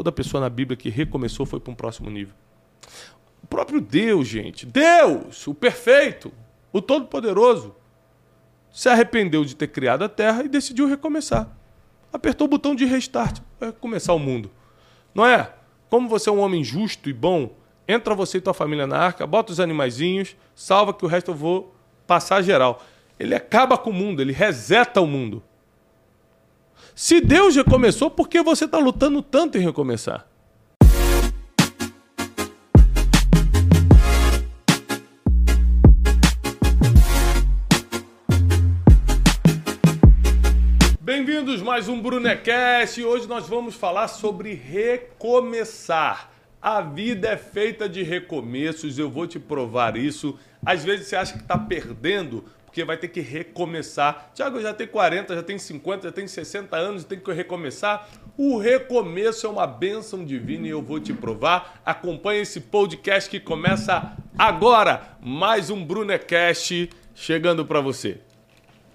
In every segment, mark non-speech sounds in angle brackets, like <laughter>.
toda pessoa na Bíblia que recomeçou foi para um próximo nível. O próprio Deus, gente, Deus, o perfeito, o todo-poderoso, se arrependeu de ter criado a terra e decidiu recomeçar. Apertou o botão de restart para começar o mundo. Não é? Como você é um homem justo e bom, entra você e tua família na arca, bota os animaizinhos, salva que o resto eu vou passar geral. Ele acaba com o mundo, ele reseta o mundo. Se Deus recomeçou, por que você está lutando tanto em recomeçar? Bem-vindos mais um Brunecast e hoje nós vamos falar sobre recomeçar. A vida é feita de recomeços, eu vou te provar isso. Às vezes você acha que está perdendo porque vai ter que recomeçar. Tiago, já tenho 40, já tenho 50, já tenho 60 anos tenho que recomeçar. O recomeço é uma bênção divina e eu vou te provar. Acompanhe esse podcast que começa agora. Mais um Brunecast chegando para você.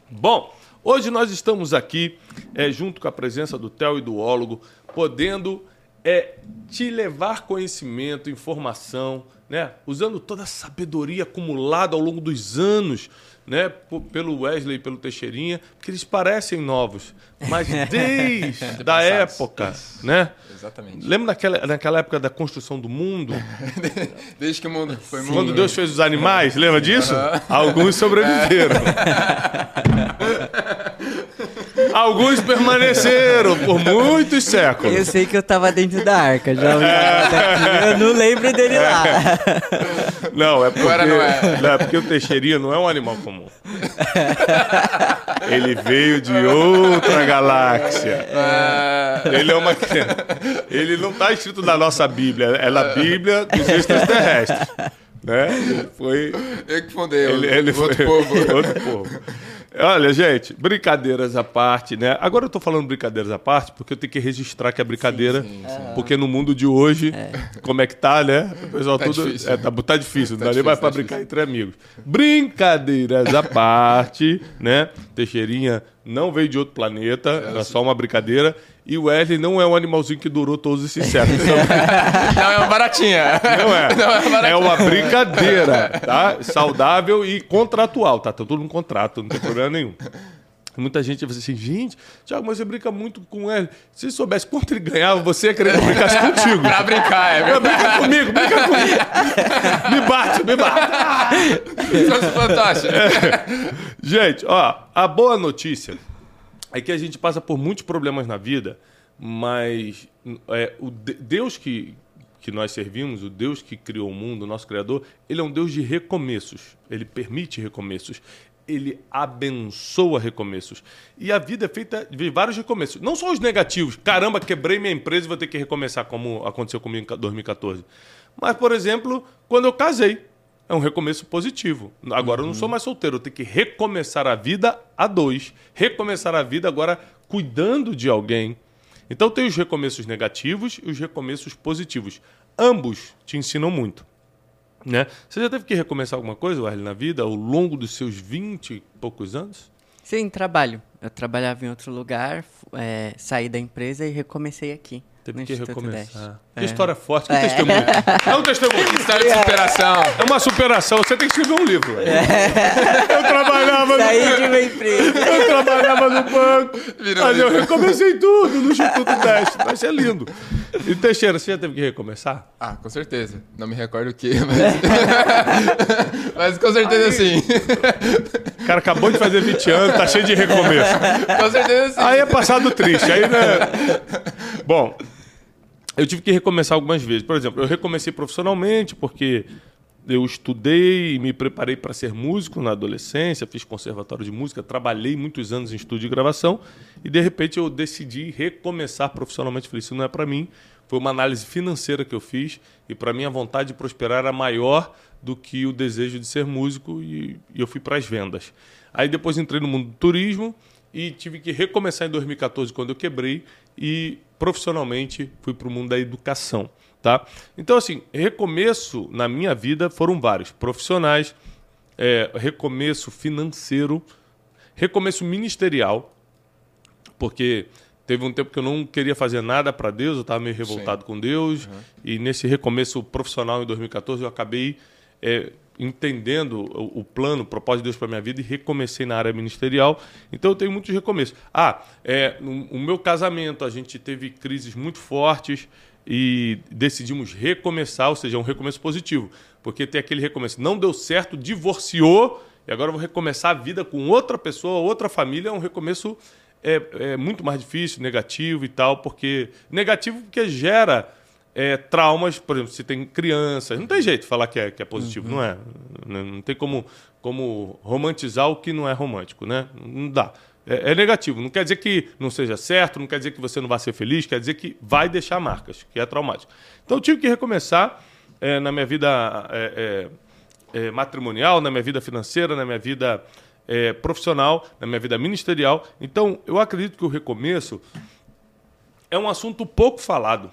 Bom, hoje nós estamos aqui, é, junto com a presença do Theo e do Ólogo, podendo é, te levar conhecimento, informação, né? usando toda a sabedoria acumulada ao longo dos anos né, pelo Wesley e pelo Teixeirinha, porque eles parecem novos, mas <laughs> desde a época, né? Exatamente. Lembra naquela, naquela época da construção do mundo? <laughs> desde que o mundo foi mundo. Quando Deus fez os animais, lembra disso? Uhum. Alguns sobreviveram. <laughs> Alguns permaneceram por muitos séculos. Eu sei que eu estava dentro da arca, já. Eu não lembro dele lá. Não, é porque, Agora não é. Não, é porque o Teixeirinha não é um animal comum. Ele veio de outra galáxia. É. Ele é uma. Ele não está escrito na nossa Bíblia, é na Bíblia dos extraterrestres. Né? Foi. Eu que fundei, ele, ele outro foi, povo. Outro povo. Olha, gente, brincadeiras à parte, né? Agora eu tô falando brincadeiras à parte porque eu tenho que registrar que é brincadeira. Sim, sim, sim. Porque no mundo de hoje, é. como é que tá, né? O pessoal tá tudo. Difícil. É, tá, tá difícil, tá não dá nem mais pra tá brincar difícil. entre amigos. Brincadeiras à parte, né? Teixeirinha não veio de outro planeta, é, era só uma brincadeira. E o Wesley não é um animalzinho que durou todos esses séculos. Então... <laughs> não é uma baratinha. Não é. <laughs> Não é, uma baratinha. é uma brincadeira, <laughs> tá? Saudável e contratual, tá? Tá tudo no contrato, não tem problema nenhum. Muita gente vai assim, gente, Thiago, mas você brinca muito com ele. Se soubesse quanto ele ganhava, você ia querer que eu brincasse contigo. pra brincar, é verdade. Brinca comigo, brinca comigo. me bate, me bate. Isso é fantástico. É. Gente, ó, a boa notícia é que a gente passa por muitos problemas na vida, mas é, o Deus que, que nós servimos, o Deus que criou o mundo, o nosso Criador, ele é um Deus de recomeços. Ele permite recomeços. Ele abençoa recomeços. E a vida é feita de vários recomeços. Não só os negativos. Caramba, quebrei minha empresa e vou ter que recomeçar, como aconteceu comigo em 2014. Mas, por exemplo, quando eu casei é um recomeço positivo. Agora uhum. eu não sou mais solteiro, eu tenho que recomeçar a vida a dois. Recomeçar a vida agora cuidando de alguém. Então tem os recomeços negativos e os recomeços positivos. Ambos te ensinam muito. Né? Você já teve que recomeçar alguma coisa, Wesley, na vida ao longo dos seus 20 e poucos anos? Sim, trabalho. Eu trabalhava em outro lugar, é, saí da empresa e recomecei aqui. Teve que recomeçar. Que é. história forte, que é. testemunho. É um testemunho. História de superação. É uma superação. Você tem que escrever um livro. É. Eu trabalhava Saí no... de uma empresa. Eu trabalhava no banco. Virou mas eu recomecei tudo no Instituto Teste. Vai ser lindo. E Teixeira, você já teve que recomeçar? Ah, com certeza. Não me recordo o que, mas... <laughs> mas com certeza Aí... sim. O cara acabou de fazer 20 anos, tá cheio de recomeço. Com certeza sim. Aí é passado triste. Aí, né? Bom, eu tive que recomeçar algumas vezes. Por exemplo, eu recomecei profissionalmente porque eu estudei me preparei para ser músico na adolescência, fiz conservatório de música, trabalhei muitos anos em estúdio de gravação e de repente eu decidi recomeçar profissionalmente. Falei, isso não é para mim. Foi uma análise financeira que eu fiz e para mim a vontade de prosperar era maior do que o desejo de ser músico e, e eu fui para as vendas. Aí depois entrei no mundo do turismo e tive que recomeçar em 2014 quando eu quebrei e profissionalmente fui para o mundo da educação, tá? Então assim, recomeço na minha vida foram vários, profissionais, é, recomeço financeiro, recomeço ministerial, porque Teve um tempo que eu não queria fazer nada para Deus, eu estava meio revoltado Sim. com Deus. Uhum. E nesse recomeço profissional em 2014, eu acabei é, entendendo o, o, plano, o propósito de Deus para minha vida e recomecei na área ministerial. Então eu tenho muitos recomeços. Ah, é, no, o meu casamento, a gente teve crises muito fortes e decidimos recomeçar, ou seja, um recomeço positivo. Porque tem aquele recomeço, não deu certo, divorciou, e agora vou recomeçar a vida com outra pessoa, outra família, é um recomeço é, é muito mais difícil, negativo e tal, porque. Negativo porque gera é, traumas, por exemplo, se tem crianças. Não tem jeito de falar que é, que é positivo, uhum. não é? Não tem como, como romantizar o que não é romântico, né? Não dá. É, é, negativo. Não quer dizer que não seja certo, não quer dizer que você não vai ser feliz, quer dizer que vai deixar marcas, que é traumático. Então eu tive que recomeçar é, na minha vida é, é, é matrimonial, na minha vida financeira, na minha vida profissional, na minha vida ministerial. Então, eu acredito que o recomeço é um assunto pouco falado.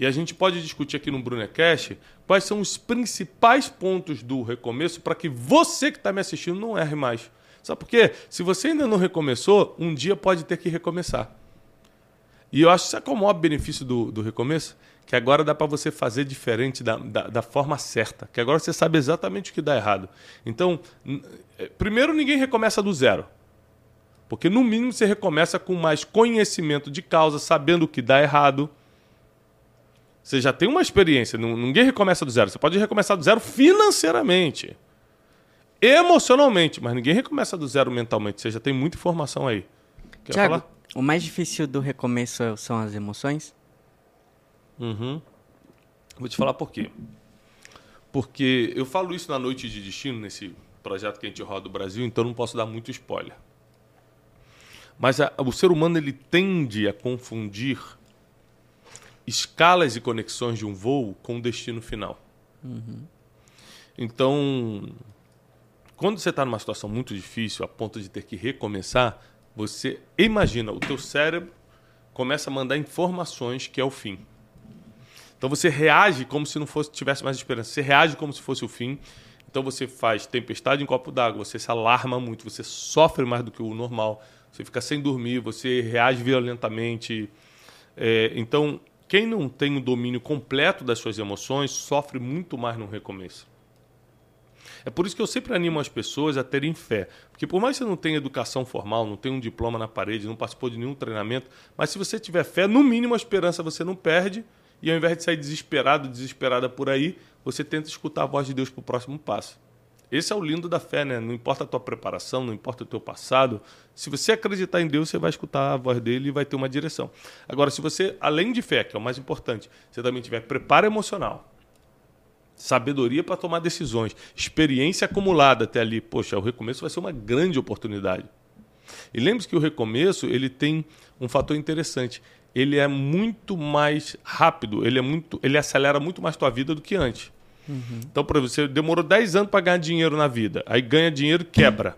E a gente pode discutir aqui no Brunecast quais são os principais pontos do recomeço para que você que está me assistindo não erre mais. Sabe por quê? Se você ainda não recomeçou, um dia pode ter que recomeçar. E eu acho que sabe qual é o maior benefício do, do recomeço? que agora dá para você fazer diferente da, da, da, forma certa, que agora você sabe exatamente o que dá errado. Então, é, primeiro, ninguém recomeça do zero. Porque, no mínimo, você recomeça com mais conhecimento de causa, sabendo o que dá errado. Você já tem uma experiência, ninguém recomeça do zero. Você pode recomeçar do zero financeiramente, emocionalmente, mas ninguém recomeça do zero mentalmente. Você já tem muita informação aí. Quer Thiago, falar? o mais difícil do recomeço são as emoções? Uhum. Vou te falar por quê. Porque eu falo isso na Noite de Destino, nesse projeto que a gente roda do Brasil, então não posso dar muito spoiler. Mas a, o ser humano ele tende a confundir escalas e conexões de um voo com o destino final. Uhum. Então, quando você está numa situação muito difícil, a ponto de ter que recomeçar, você imagina, o teu cérebro começa a mandar informações que é o fim. Então você reage como se não fosse tivesse mais esperança. Você reage como se fosse o fim. Então você faz tempestade em copo d'água, você se alarma muito, você sofre mais do que o normal, você fica sem dormir, você reage violentamente. É, então, quem não tem o domínio completo das suas emoções sofre muito mais no recomeço. É por isso que eu sempre animo as pessoas a terem fé. Porque por mais que você não tenha educação formal, não tenha um diploma na parede, não participou de nenhum treinamento, mas se você tiver fé, no mínimo a esperança você não perde e ao invés de sair desesperado, desesperada por aí, você tenta escutar a voz de Deus para o próximo passo. Esse é o lindo da fé, né? Não importa a tua preparação, não importa o teu passado. Se você acreditar em Deus, você vai escutar a voz dele e vai ter uma direção. Agora, se você, além de fé, que é o mais importante, você também tiver preparo emocional, sabedoria para tomar decisões, experiência acumulada até ali, poxa, o recomeço vai ser uma grande oportunidade. E lembre-se que o recomeço ele tem um fator interessante ele é muito mais rápido, ele é muito, ele acelera muito mais tua vida do que antes. Uhum. Então, por exemplo, você demorou 10 anos para ganhar dinheiro na vida, aí ganha dinheiro quebra.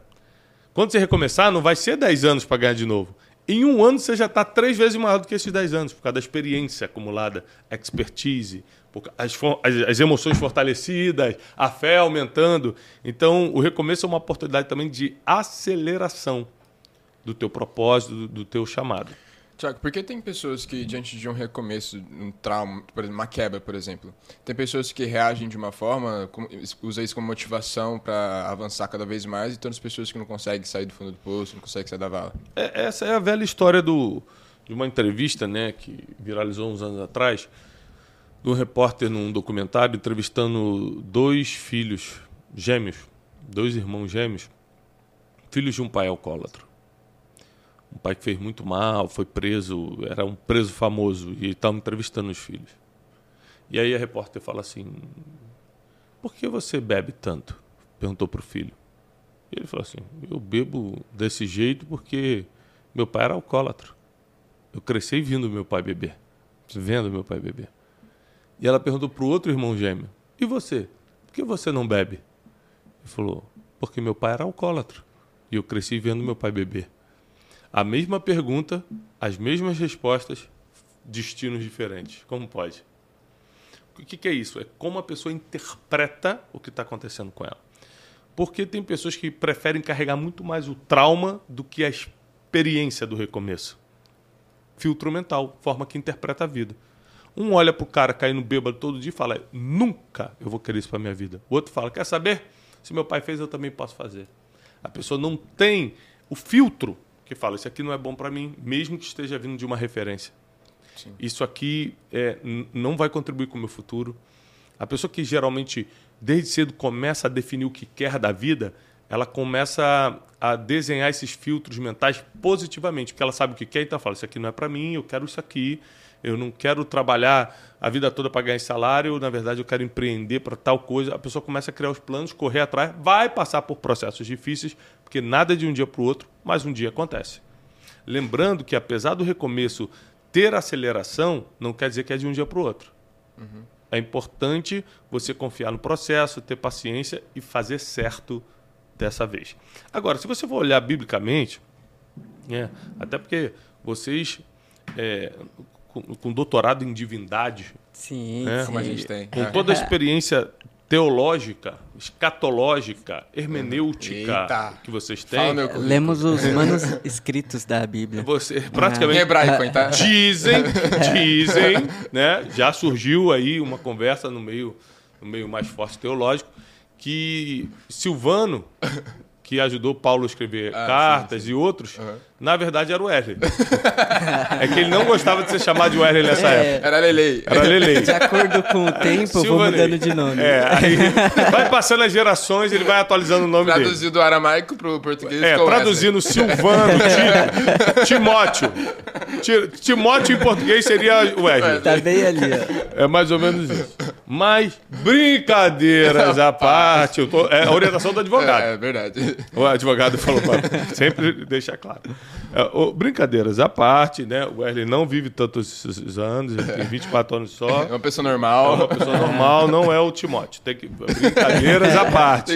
Quando você recomeçar, não vai ser 10 anos para ganhar de novo. Em um ano você já está três vezes maior do que esses 10 anos, por causa da experiência acumulada, expertise, as, as, as, emoções fortalecidas, a fé aumentando. Então, o recomeço é uma oportunidade também de aceleração do teu propósito, do, do teu chamado. Tiago, por que tem pessoas que, diante de um recomeço, um trauma, por exemplo, uma quebra, por exemplo, tem pessoas que reagem de uma forma, usam isso como motivação para avançar cada vez mais, e outras pessoas que não conseguem sair do fundo do poço, não conseguem sair da vala? É, essa é a velha história do, de uma entrevista né, que viralizou uns anos atrás, de um repórter num documentário entrevistando dois filhos gêmeos, dois irmãos gêmeos, filhos de um pai alcoólatra um pai que fez muito mal, foi preso, era um preso famoso e estava entrevistando os filhos. E aí a repórter fala assim: Por que você bebe tanto? Perguntou para o filho. E ele falou assim: Eu bebo desse jeito porque meu pai era alcoólatra. Eu cresci vendo meu pai beber, vendo meu pai beber. E ela perguntou para o outro irmão gêmeo: E você? Por que você não bebe? Ele falou: Porque meu pai era alcoólatra e eu cresci vendo meu pai beber. A mesma pergunta, as mesmas respostas, destinos diferentes. Como pode? O que, que é isso? É como a pessoa interpreta o que está acontecendo com ela. Porque tem pessoas que preferem carregar muito mais o trauma do que a experiência do recomeço. filtro mental, forma que interpreta a vida. Um olha pro cara caindo bêbado todo dia e fala: nunca eu vou querer isso para minha vida. O outro fala: quer saber? Se meu pai fez, eu também posso fazer. A pessoa não tem o filtro que fala: isso aqui não é bom para mim, mesmo que esteja vindo de uma referência. Sim. Isso aqui é, não vai contribuir com o meu futuro. A pessoa que geralmente, desde cedo, começa a definir o que quer da vida, ela começa a, desenhar esses filtros mentais positivamente, porque ela sabe o que quer, então ela fala: Isso aqui não é para mim, eu quero isso aqui. Eu não quero trabalhar a vida toda para ganhar salário, na verdade eu quero empreender para tal coisa. A pessoa começa a criar os planos, correr atrás, vai passar por processos difíceis, porque nada é de um dia para o outro, mas um dia acontece. Lembrando que apesar do recomeço ter aceleração, não quer dizer que é de um dia para o outro. Uhum. É importante você confiar no processo, ter paciência e fazer certo dessa vez. Agora, se você for olhar biblicamente, é, até porque vocês, é, com, com, doutorado em divindade, sim, né, como a gente tem, com toda a experiência teológica, escatológica, hermenêutica Eita. que vocês têm. Lemos os manuscritos da Bíblia. Você praticamente em hebraico, então. Dizem, <laughs> dizem, né? Já surgiu aí uma conversa no meio, no meio mais forte teológico que Silvano que ajudou Paulo a escrever ah, cartas sim, sim. e outros, uhum. Na verdade era o Wesley. é que ele não gostava de ser chamado de Wesley nessa é, época. Era Lelei. Era Lelei. De acordo com o tempo, Silvanei. vou mudando de nome. É, aí vai passando as gerações, ele vai atualizando o nome Traduzido dele. Traduzido do aramaico para o português. É, traduzindo Wesley. Silvano, Timóteo. Timóteo em português seria Wesley. Tá bem ali, ó. É mais ou menos isso. Mas, brincadeiras à parte, tô, é a orientação do advogado. É, é verdade. O advogado falou para sempre deixar claro. É, brincadeiras à parte, né? O Wesley não vive tantos anos, ele tem <laughs> 24 anos só. É uma pessoa normal. É uma pessoa normal, não é o Timóteo. Tem que, brincadeiras à parte.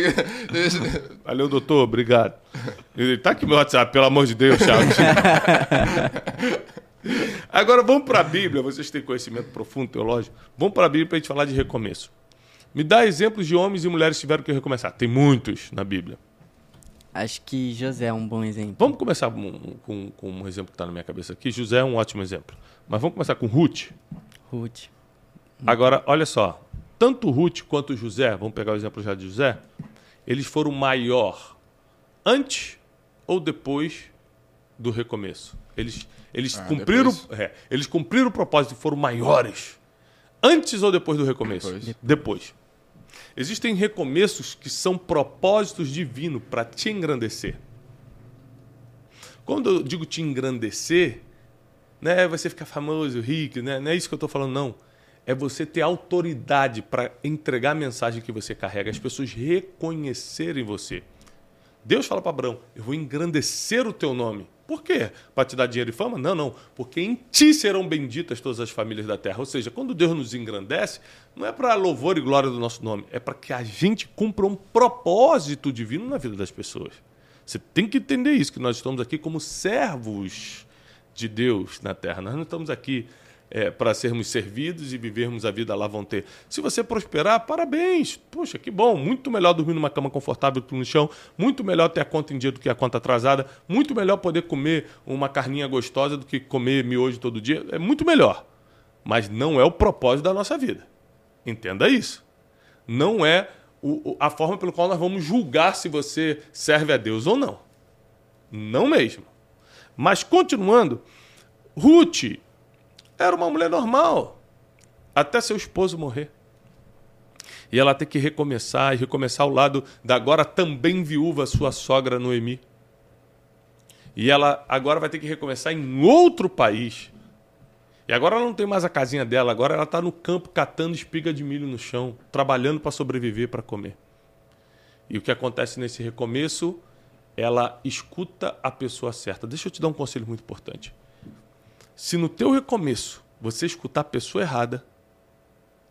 <laughs> Valeu, doutor, obrigado. Ele tá aqui meu WhatsApp, pelo amor de Deus, Thiago. <laughs> Agora vamos para a Bíblia, vocês têm conhecimento profundo teológico. Vamos para a Bíblia para a gente falar de recomeço. Me dá exemplos de homens e mulheres que tiveram que recomeçar. Tem muitos na Bíblia. Acho que José é um bom exemplo. Vamos começar com, com, com um exemplo que está na minha cabeça aqui. José é um ótimo exemplo. Mas vamos começar com Ruth. Ruth. Agora, olha só. Tanto Ruth quanto José, vamos pegar o exemplo já de José, eles foram maior antes ou depois do recomeço. Eles, eles, ah, cumpriram, é, eles cumpriram o propósito e foram maiores antes ou depois do recomeço? Depois. depois. Existem recomeços que são propósitos divinos para te engrandecer. Quando eu digo te engrandecer, né, você ficar famoso, rico, né? não é isso que eu estou falando, não. É você ter autoridade para entregar a mensagem que você carrega, as pessoas reconhecerem você. Deus fala para Abraão: Eu vou engrandecer o teu nome. Por quê? Para te dar dinheiro e fama? Não, não. Porque em ti serão benditas todas as famílias da terra. Ou seja, quando Deus nos engrandece, não é para louvor e glória do nosso nome, é para que a gente cumpra um propósito divino na vida das pessoas. Você tem que entender isso, que nós estamos aqui como servos de Deus na terra. Nós não estamos aqui é, para sermos servidos e vivermos a vida lá vão ter. Se você prosperar, parabéns. Poxa, que bom. Muito melhor dormir numa cama confortável que no chão. Muito melhor ter a conta em dia do que a conta atrasada. Muito melhor poder comer uma carninha gostosa do que comer miojo todo dia. É muito melhor. Mas não é o propósito da nossa vida. Entenda isso. Não é o, a forma pelo qual nós vamos julgar se você serve a Deus ou não. Não mesmo. Mas continuando, Ruth era uma mulher normal, até seu esposo morrer. E ela ter que recomeçar e recomeçar ao lado da agora também viúva sua sogra Noemi. E ela agora vai ter que recomeçar em outro país. E agora ela não tem mais a casinha dela, agora ela está no campo catando espiga de milho no chão, trabalhando para sobreviver, para comer. E o que acontece nesse recomeço, ela escuta a pessoa certa. Deixa eu te dar um conselho muito importante. Se no teu recomeço você escutar a pessoa errada,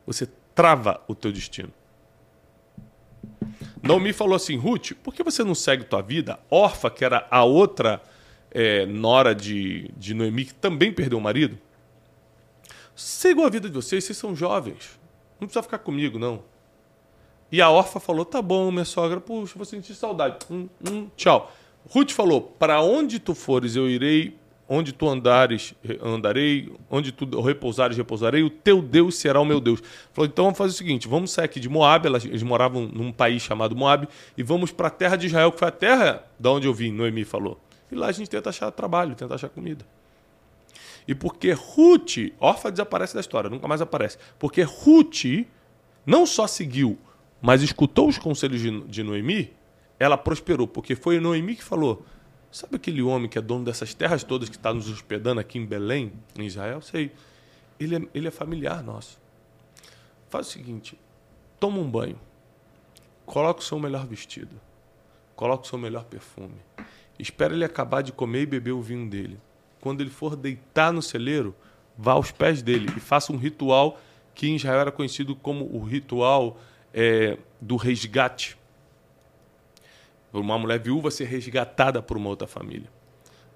você trava o teu destino. Naomi falou assim, Ruth, por que você não segue tua vida? Orfa, que era a outra é, nora de, de Noemi, que também perdeu o marido. Sigam a vida de vocês, vocês são jovens. Não precisa ficar comigo, não. E a Orfa falou, tá bom, minha sogra, puxa, vou sentir saudade. Hum, hum, tchau. Ruth falou, para onde tu fores eu irei onde tu andares, andarei, onde tu repousares, repousarei, o teu Deus será o meu Deus. Falou, então vamos fazer o seguinte, vamos sair aqui de Moab, eles moravam num país chamado Moab, e vamos para a terra de Israel, que foi a terra da onde eu vim, Noemi falou. E lá a gente tenta achar trabalho, tenta achar comida. E porque Ruth, órfã desaparece da história, nunca mais aparece. Porque Ruth não só seguiu, mas escutou os conselhos de, de Noemi, ela prosperou, porque foi Noemi que falou: Sabe aquele homem que é dono dessas terras todas que está nos hospedando aqui em Belém, em Israel? Sei. Ele é, ele é familiar nosso. Faz o seguinte: toma um banho, coloca o seu melhor vestido, coloca o seu melhor perfume, espera ele acabar de comer e beber o vinho dele. Quando ele for deitar no celeiro, vá aos pés dele e faça um ritual que em Israel era conhecido como o ritual é, do resgate uma mulher viúva ser resgatada por uma outra família.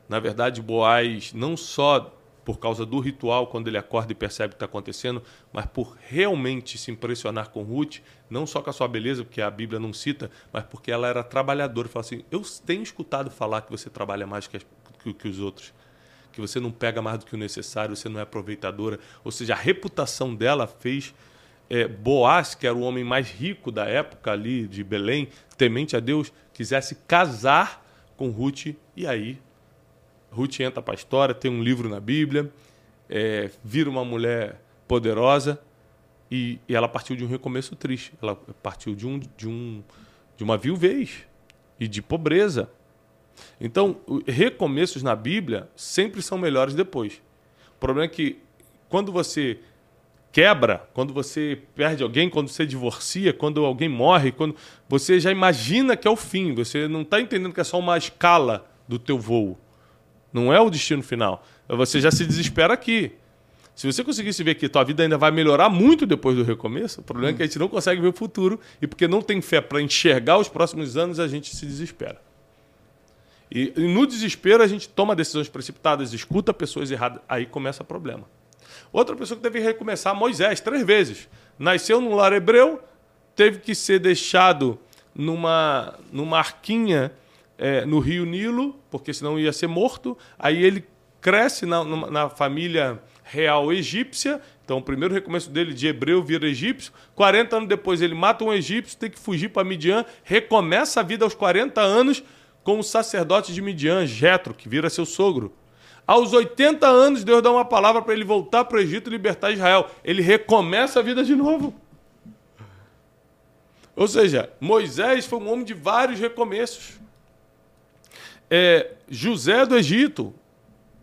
Na verdade, Boaz, não só por causa do ritual, quando ele acorda e percebe o que está acontecendo, mas por realmente se impressionar com Ruth, não só com a sua beleza, porque a Bíblia não cita, mas porque ela era trabalhadora. Fala assim: Eu tenho escutado falar que você trabalha mais que, que, que os outros, que você não pega mais do que o necessário, você não é aproveitadora. Ou seja, a reputação dela fez é, Boaz, que era o homem mais rico da época ali de Belém, temente a Deus, quisesse casar com Ruth. E aí, Ruth entra para a história, tem um livro na Bíblia, é, vira uma mulher poderosa e, e, ela partiu de um recomeço triste. Ela partiu de, um, de, um, de uma viuvez e de pobreza. Então, recomeços na Bíblia sempre são melhores depois. O problema é que quando você quebra, quando você perde alguém, quando você divorcia, quando alguém morre, quando você já imagina que é o fim, você não está entendendo que é só uma escala do teu voo. Não é o destino final. Você já se desespera aqui. Se você conseguisse ver que tua vida ainda vai melhorar muito depois do recomeço, o problema hum. é que a gente não consegue ver o futuro e porque não tem fé para enxergar os próximos anos, a gente se desespera. E, e no desespero a gente toma decisões precipitadas, escuta pessoas erradas, aí começa o problema. Outra pessoa que teve que recomeçar, Moisés, três vezes. Nasceu num lar hebreu, teve que ser deixado numa, numa arquinha é, no rio Nilo, porque senão ia ser morto. Aí ele cresce na, na família real egípcia. Então, o primeiro recomeço dele de hebreu vira egípcio. 40 anos depois, ele mata um egípcio, tem que fugir para Midian, recomeça a vida aos 40 anos com o sacerdote de Midian, Jetro, que vira seu sogro. Aos 80 anos, Deus dá uma palavra para ele voltar para o Egito e libertar Israel. Ele recomeça a vida de novo. Ou seja, Moisés foi um homem de vários recomeços. É, José do Egito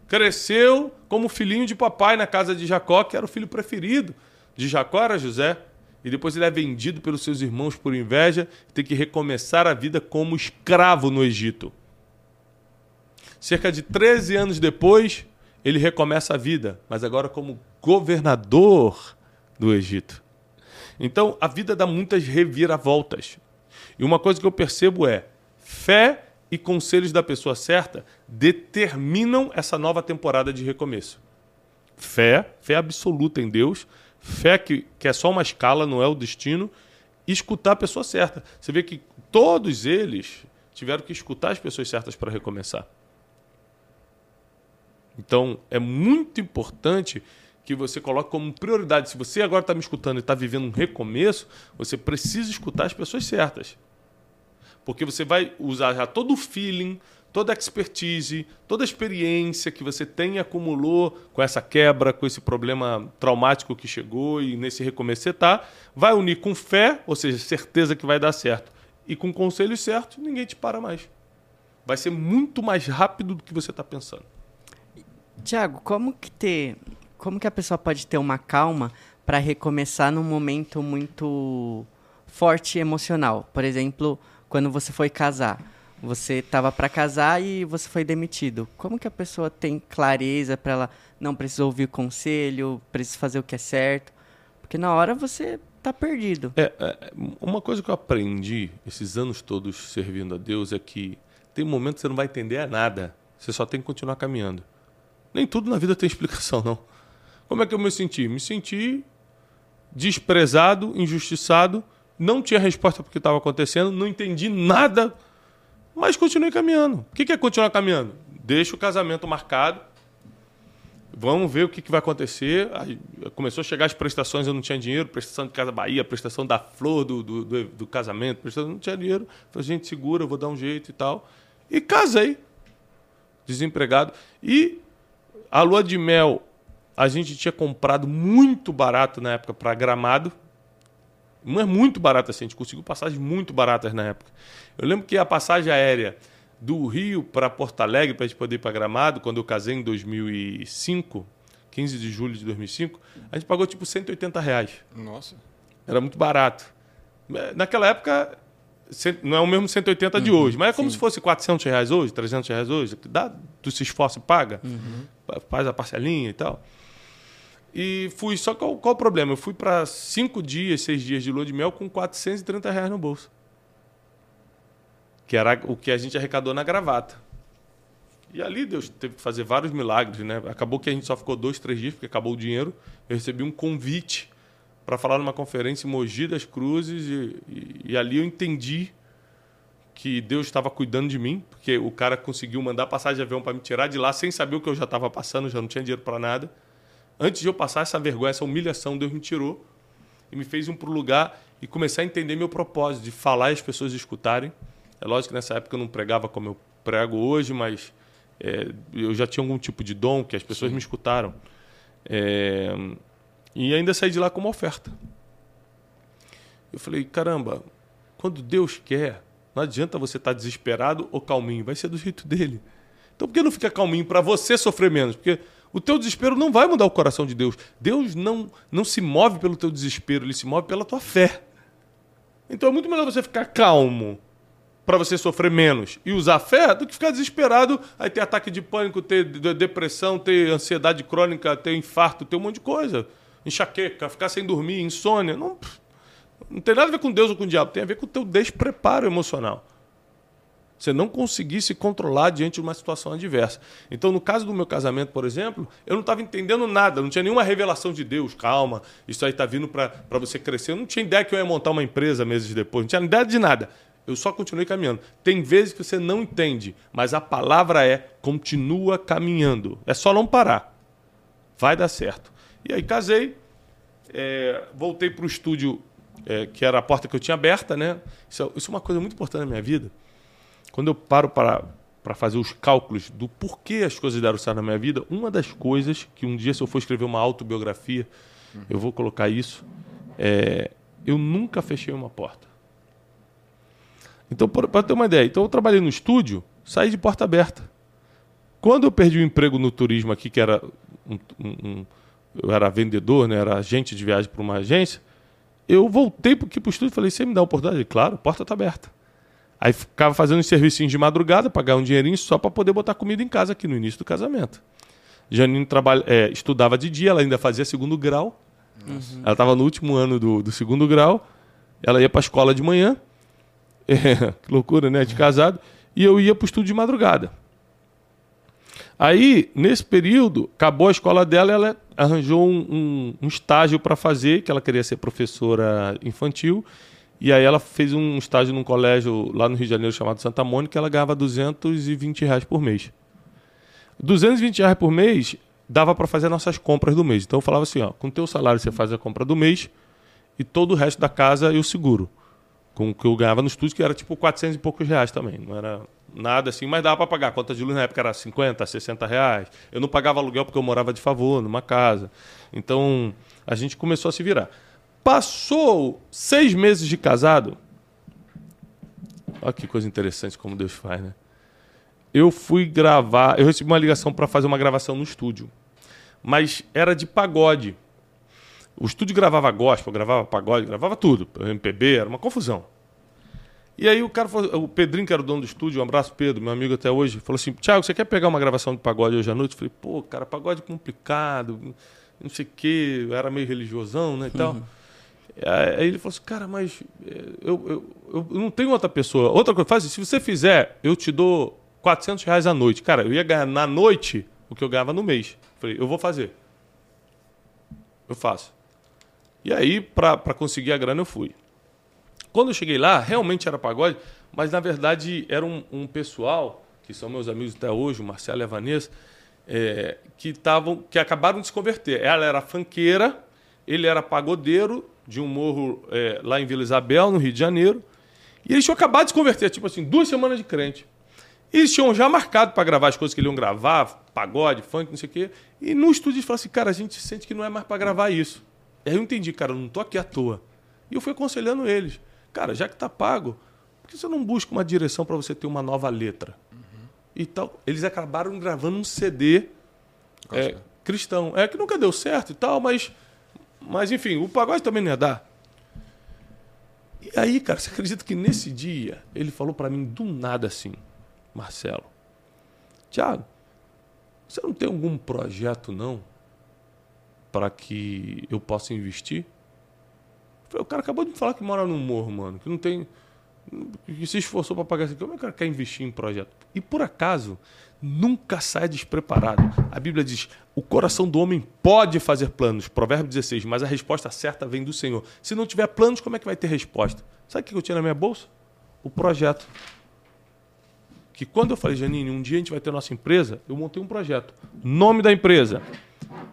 cresceu como filhinho de papai na casa de Jacó, que era o filho preferido de Jacó, era José. E depois ele é vendido pelos seus irmãos por inveja, tem que recomeçar a vida como escravo no Egito. Cerca de 13 anos depois, ele recomeça a vida, mas agora como governador do Egito. Então, a vida dá muitas reviravoltas. E uma coisa que eu percebo é: fé e conselhos da pessoa certa determinam essa nova temporada de recomeço. Fé, fé absoluta em Deus, fé que, que é só uma escala, não é o destino, e escutar a pessoa certa. Você vê que todos eles tiveram que escutar as pessoas certas para recomeçar. Então, é muito importante que você coloque como prioridade. Se você agora está me escutando e está vivendo um recomeço, você precisa escutar as pessoas certas. Porque você vai usar já todo o feeling, toda a expertise, toda a experiência que você tem e acumulou com essa quebra, com esse problema traumático que chegou e nesse recomeço você está, vai unir com fé, ou seja, certeza que vai dar certo, e com conselhos certos, ninguém te para mais. Vai ser muito mais rápido do que você está pensando. Tiago, como que ter, como que a pessoa pode ter uma calma para recomeçar num momento muito forte emocional? Por exemplo, quando você foi casar, você estava para casar e você foi demitido. Como que a pessoa tem clareza para ela não precisa ouvir conselho, precisa fazer o que é certo? Porque na hora você tá perdido. É, é, uma coisa que eu aprendi esses anos todos servindo a Deus é que tem um momento que você não vai entender nada. Você só tem que continuar caminhando. Nem tudo na vida tem explicação, não. Como é que eu me senti? Me senti desprezado, injustiçado, não tinha resposta para o que estava acontecendo, não entendi nada, mas continuei caminhando. O que é continuar caminhando? Deixa o casamento marcado, Vamos ver o que, vai acontecer. Aí começou a chegar as prestações, eu não tinha dinheiro, prestação de Casa Bahia, prestação da flor do, do, do, do casamento, prestação, não tinha dinheiro. Falei, gente, segura, eu vou dar um jeito e tal. E casei, desempregado. E a lua de mel, a gente tinha comprado muito barato na época para gramado. Não é muito barato assim, a gente conseguiu passagens muito baratas na época. Eu lembro que a passagem aérea do Rio para Porto Alegre, para a gente poder ir para Gramado, quando eu casei em 2005, 15 de julho de 2005, a gente pagou tipo 180 reais. Nossa. Era muito barato. Naquela época, não é o mesmo 180 de uhum, hoje, mas é como sim. se fosse 400 reais hoje, 300 reais hoje. Dá, tu se esforça e paga, uhum. faz a parcelinha e tal. E fui, só qual, qual o problema? Eu fui para cinco dias, seis dias de lua de mel com 430 reais no bolso que era o que a gente arrecadou na gravata. E ali Deus teve que fazer vários milagres, né? Acabou que a gente só ficou dois, três dias, porque acabou o dinheiro. Eu recebi um convite para falar numa conferência em Mogi das Cruzes e, e, e ali eu entendi que Deus estava cuidando de mim, porque o cara conseguiu mandar passagem de avião para me tirar de lá sem saber o que eu já estava passando, já não tinha dinheiro para nada. Antes de eu passar essa vergonha, essa humilhação, Deus me tirou e me fez um para o lugar e começar a entender meu propósito de falar e as pessoas escutarem. É lógico que nessa época eu não pregava como eu prego hoje, mas é, eu já tinha algum tipo de dom que as pessoas Sim. me escutaram. É, e ainda saí de lá com uma oferta. Eu falei, caramba, quando Deus quer, não adianta você estar tá desesperado ou calminho, vai ser do jeito dele. Então por que não fica calminho para você sofrer menos? Porque o teu desespero não vai mudar o coração de Deus. Deus não, não se move pelo teu desespero, ele se move pela tua fé. Então é muito melhor você ficar calmo para você sofrer menos e usar fé do que ficar desesperado, aí ter ataque de pânico, ter depressão, ter ansiedade crônica, ter infarto, ter um monte de coisa. Enxaqueca, ficar sem dormir, insônia. Não, não tem nada a ver com Deus ou com o diabo, tem a ver com o teu despreparo emocional. Você não conseguir se controlar diante de uma situação adversa. Então, no caso do meu casamento, por exemplo, eu não estava entendendo nada, não tinha nenhuma revelação de Deus. Calma, isso aí está vindo para você crescer. Eu não tinha ideia que eu ia montar uma empresa meses depois, não tinha ideia de nada. Eu só continuei caminhando. Tem vezes que você não entende, mas a palavra é continua caminhando. É só não parar. Vai dar certo. E aí casei, é, voltei para o estúdio, é, que era a porta que eu tinha aberta, né? Isso, é, isso é uma coisa muito importante na minha vida. Quando eu paro para, para fazer os cálculos do porquê as coisas deram certo na minha vida, uma das coisas que um dia, se eu for escrever uma autobiografia, uhum. eu vou colocar isso, é, eu nunca fechei uma porta. Então, para ter uma ideia, então eu trabalhei no estúdio, saí de porta aberta. Quando eu perdi o emprego no turismo aqui, que era um, um, eu era vendedor, né, era agente de viagem para uma agência, eu voltei para o estúdio e falei, você me dá a oportunidade? Claro, porta está aberta. Aí ficava fazendo uns serviços de madrugada, pagar um dinheirinho só para poder botar comida em casa aqui no início do casamento. Janine trabalha, é, estudava de dia, ela ainda fazia segundo grau. Uhum. Ela estava no último ano do, do segundo grau. Ela ia para a escola de manhã <laughs> é, que loucura, né? De casado. E eu ia para o estudo de madrugada. Aí, nesse período, acabou a escola dela, ela arranjou um, um, um estágio para fazer, que ela queria ser professora infantil. E aí ela fez um estágio num colégio lá no Rio de Janeiro chamado Santa Mônica, ela ganhava 220 reais por mês. 220 reais por mês dava para fazer nossas compras do mês. Então eu falava assim, ó, com teu salário você faz a compra do mês e todo o resto da casa eu seguro com o que eu ganhava no estúdio, que era tipo 400 e poucos reais também. Não era nada assim, mas dava para pagar. A conta de luz na época era 50, 60 reais. Eu não pagava aluguel porque eu morava de favor numa casa. Então a gente começou a se virar. Passou seis meses de casado. Olha que coisa interessante como Deus faz, né? Eu fui gravar, eu recebi uma ligação para fazer uma gravação no estúdio. Mas era de pagode. O estúdio gravava gospel, gravava pagode, gravava tudo. MPB, era uma confusão. E aí o cara falou, o Pedrinho, que era o dono do estúdio, um abraço, Pedro, meu amigo até hoje, falou assim: Tiago, você quer pegar uma gravação de pagode hoje à noite? Eu falei, pô, cara, pagode complicado, não sei o quê, era meio religiosão, né? E tal. Uhum. Aí ele falou assim, cara, mas eh, eu, eu, eu não tenho outra pessoa. Outra coisa, faz se você fizer, eu te dou 400 reais à noite. Cara, eu ia ganhar na noite o que eu ganhava no mês. Eu falei, eu vou fazer. Eu faço. E aí, para conseguir a grana, eu fui. Quando eu cheguei lá, realmente era pagode, mas na verdade era um, um pessoal, que são meus amigos até hoje, o Marcelo e a Vanessa, é, que, tavam, que acabaram de se converter. Ela era fanqueira, ele era pagodeiro de um morro é, lá em Vila Isabel, no Rio de Janeiro. E eles tinham acabado de se converter, tipo assim, duas semanas de crente. E eles tinham já marcado para gravar as coisas que eles iam gravar, pagode, funk, não sei o quê. E no estúdio eles falaram assim, cara, a gente sente que não é mais para gravar isso. E aí eu entendi, cara, eu não tô aqui à toa. E eu fui aconselhando eles. Cara, já que tá pago, por que você não busca uma direção para você ter uma nova letra? Uhum. E tal. Eles acabaram gravando um CD é, cristão. É que nunca deu certo e tal, mas, mas enfim, o pagode também não ia dar. E aí, cara, você acredita que nesse dia ele falou para mim do nada assim, Marcelo, Tiago, você não tem algum projeto não para que eu possa investir? o cara acabou de me falar que mora no morro, mano, que não tem que se esforçou para pagar isso aqui. Como é que o cara quer investir em projeto? E por acaso, nunca sai despreparado. A Bíblia diz: o coração do homem pode fazer planos, Provérbio 16, mas a resposta certa vem do Senhor. Se não tiver planos, como é que vai ter resposta? Sabe o que eu tinha na minha bolsa? O projeto. Que quando eu falei, Janine, um dia a gente vai ter nossa empresa, eu montei um projeto. Nome da empresa.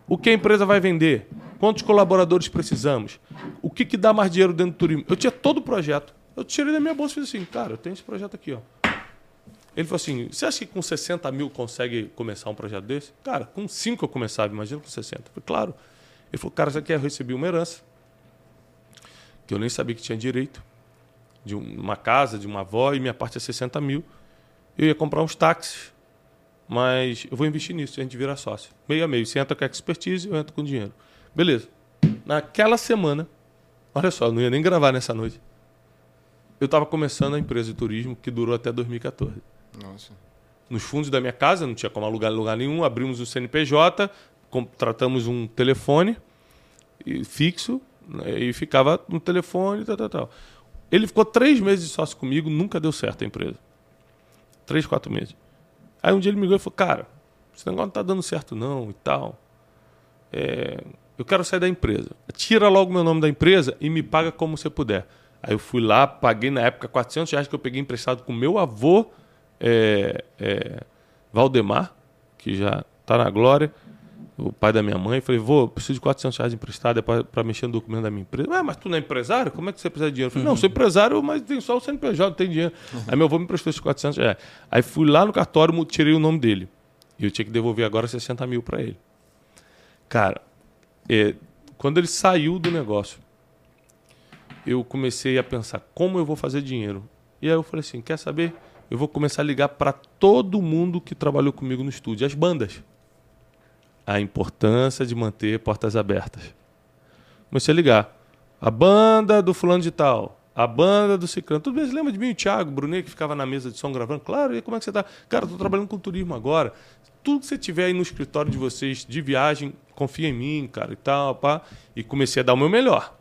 O que a empresa vai vender? Quantos colaboradores precisamos? O que, que dá mais dinheiro dentro do turismo? Eu tinha todo o projeto. Eu tirei da minha bolsa e fiz assim, cara, eu tenho esse projeto aqui, ó. Ele falou assim: você acha que com 60 mil consegue começar um projeto desse? Cara, com 5 eu começava, imagina com 60. Eu falei, claro. Ele falou, cara, você quer receber uma herança, que eu nem sabia que tinha direito, de uma casa, de uma avó, e minha parte é 60 mil. Eu ia comprar uns táxis, mas eu vou investir nisso, a gente vira sócio. Meio a meio. Você entra com expertise, eu entro com dinheiro. Beleza. Naquela semana, olha só, eu não ia nem gravar nessa noite. Eu estava começando a empresa de turismo que durou até 2014. Nossa. Nos fundos da minha casa, não tinha como alugar em lugar nenhum, abrimos o CNPJ, contratamos um telefone fixo né, e ficava no telefone, tal, tal, tal. Ele ficou três meses de sócio comigo, nunca deu certo a empresa. Três, quatro meses. Aí um dia ele me ligou e falou, cara, esse negócio não tá dando certo não e tal. É, eu quero sair da empresa. Tira logo meu nome da empresa e me paga como você puder. Aí eu fui lá, paguei na época 400 reais que eu peguei emprestado com meu avô é, é, Valdemar, que já está na glória, o pai da minha mãe. Falei, vô, preciso de 400 reais emprestado é para mexer no documento da minha empresa. Ué, mas tu não é empresário? Como é que você precisa de dinheiro? falei, não, sou empresário, mas tem só o CNPJ, não tem dinheiro. Uhum. Aí meu avô me emprestou esses 400 reais. Aí fui lá no cartório, tirei o nome dele. E eu tinha que devolver agora 60 mil para ele. Cara, é, quando ele saiu do negócio, eu comecei a pensar como eu vou fazer dinheiro. E aí eu falei assim, quer saber? eu vou começar a ligar para todo mundo que trabalhou comigo no estúdio, as bandas. A importância de manter portas abertas. Comecei a ligar. A banda do fulano de tal, a banda do Ciclano. Tudo bem, você lembra de mim, o Thiago, Brunet, que ficava na mesa de som gravando? Claro, e como é que você está? Cara, estou trabalhando com turismo agora. Tudo que você tiver aí no escritório de vocês de viagem, confia em mim, cara, e tal, pá. E comecei a dar o meu melhor.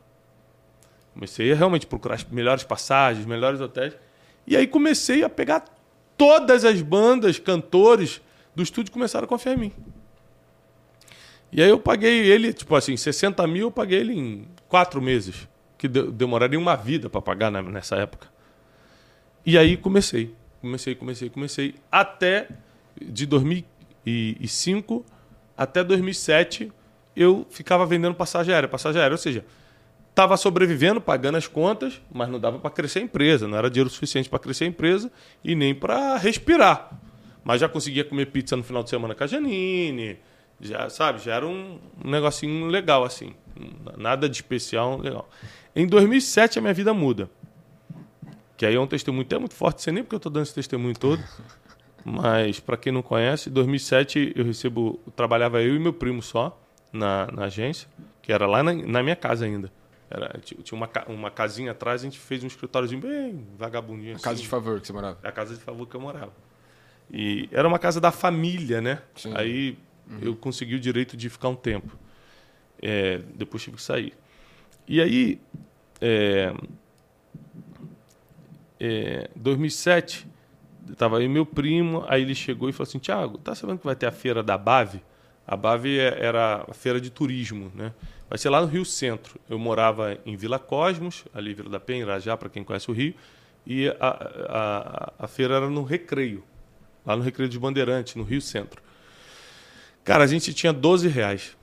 Comecei a realmente procurar as melhores passagens, melhores hotéis. E aí comecei a pegar todas as bandas, cantores do estúdio começaram a confiar em mim. E aí eu paguei ele, tipo assim, 60 mil eu paguei ele em quatro meses, que demoraria uma vida para pagar nessa época. E aí comecei, comecei, comecei, comecei, até de 2005 até 2007 eu ficava vendendo passagem aérea, passagem aérea, ou seja, estava sobrevivendo, pagando as contas, mas não dava para crescer a empresa, não era dinheiro suficiente para crescer a empresa e nem para respirar. Mas já conseguia comer pizza no final de semana com a Janine, já sabe, já era um, um negocinho legal assim, nada de especial, legal. Em 2007 a minha vida muda. Que aí é um testemunho até muito forte, sei nem porque eu estou dando esse testemunho todo. Mas para quem não conhece, em 2007 eu recebo, trabalhava eu e meu primo só na, na agência, que era lá na, na minha casa ainda. Era, tinha uma, uma casinha atrás, a gente fez um escritóriozinho bem vagabundinho. A assim. casa de favor que você morava? É a casa de favor que eu morava. E era uma casa da família, né? Sim. Aí uhum. eu consegui o direito de ficar um tempo. É, depois tive que sair. E aí, é, é, 2007, estava aí meu primo, aí ele chegou e falou assim, Tiago, tá sabendo que vai ter a feira da Bave? A Bave é, era a feira de turismo, né? Vai ser lá no Rio Centro. Eu morava em Vila Cosmos, ali Vila da Penha, Irajá, para quem conhece o Rio, e a, a, a feira era no Recreio, lá no Recreio de Bandeirante, no Rio Centro. Cara, a gente tinha 12 reais.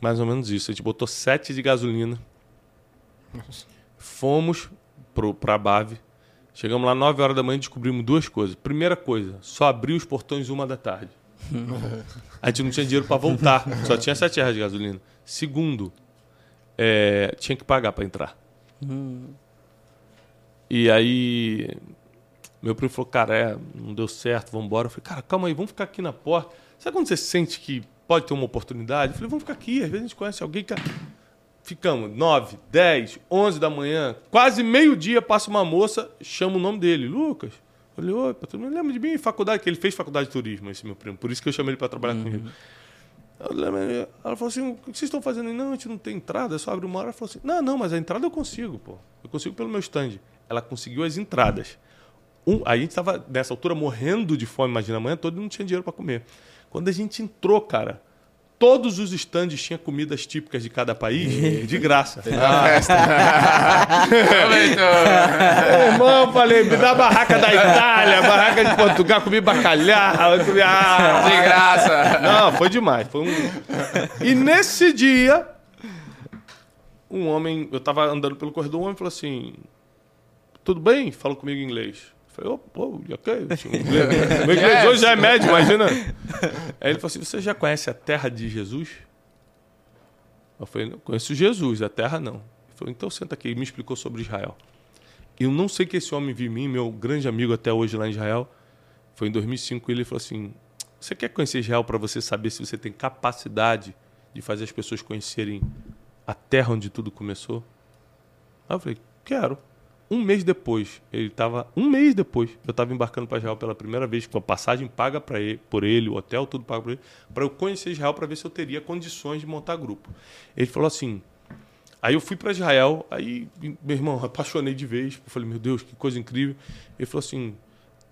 Mais ou menos isso. A gente botou 7 de gasolina. Fomos pro, pra Bave. Chegamos lá 9 horas da manhã e descobrimos duas coisas. Primeira coisa, só abriu os portões uma da tarde. <laughs> a gente não tinha dinheiro para voltar. Só tinha 7 reais de gasolina. Segundo, é, tinha que pagar para entrar. E aí, meu primo falou, cara, é, não deu certo, vamos embora. Eu falei, cara, calma aí, vamos ficar aqui na porta. Sabe quando você sente que pode ter uma oportunidade? Eu falei, vamos ficar aqui, às vezes a gente conhece alguém que... Ficamos 9, 10, 11 da manhã, quase meio-dia passa uma moça, chama o nome dele, Lucas. Eu falei, oi, tu não lembra de mim? Faculdade, que ele fez faculdade de turismo, esse meu primo. Por isso que eu chamei ele para trabalhar comigo. Eu lembro, Ela falou assim: o que vocês estão fazendo? Não, a gente não tem entrada, é só abre uma hora. Ela falou assim: não, não, mas a entrada eu consigo, pô. Eu consigo pelo meu stand. Ela conseguiu as entradas. Um, a gente estava, nessa altura, morrendo de fome, imagina, a manhã toda e não tinha dinheiro para comer. Quando a gente entrou, cara, todos os estandes tinham comidas típicas de cada país de graça. <laughs> Meu irmão, falei, me dá a barraca da Itália, barraca de Portugal, comi bacalhau, comi... Ah, De graça. não, foi demais. Foi um... E nesse dia, um homem, eu tava andando pelo corredor, um homem falou assim: Tudo bem? Falou comigo em inglês. Eu falei, pô, ok. Meu inglês hoje já é <laughs> médio, imagina. Aí ele falou assim: Você já conhece a terra de Jesus? Eu falei, não, conheço Jesus, a terra não. Ele falou, então senta aqui. E me explicou sobre Israel. Eu não sei que esse homem viu em mim, meu grande amigo até hoje lá em Israel. Foi em 2005 ele falou assim: Você quer conhecer Israel para você saber se você tem capacidade de fazer as pessoas conhecerem a terra onde tudo começou? Aí eu falei: Quero. Um mês depois, ele estava. Um mês depois, eu estava embarcando para Israel pela primeira vez, com a passagem paga para ele, por ele, o hotel, tudo pago por ele, para eu conhecer Israel para ver se eu teria condições de montar grupo. Ele falou assim: Aí eu fui para Israel, aí, meu irmão, <laughs> apaixonei de vez. Falei, meu Deus, que coisa incrível. Ele falou assim: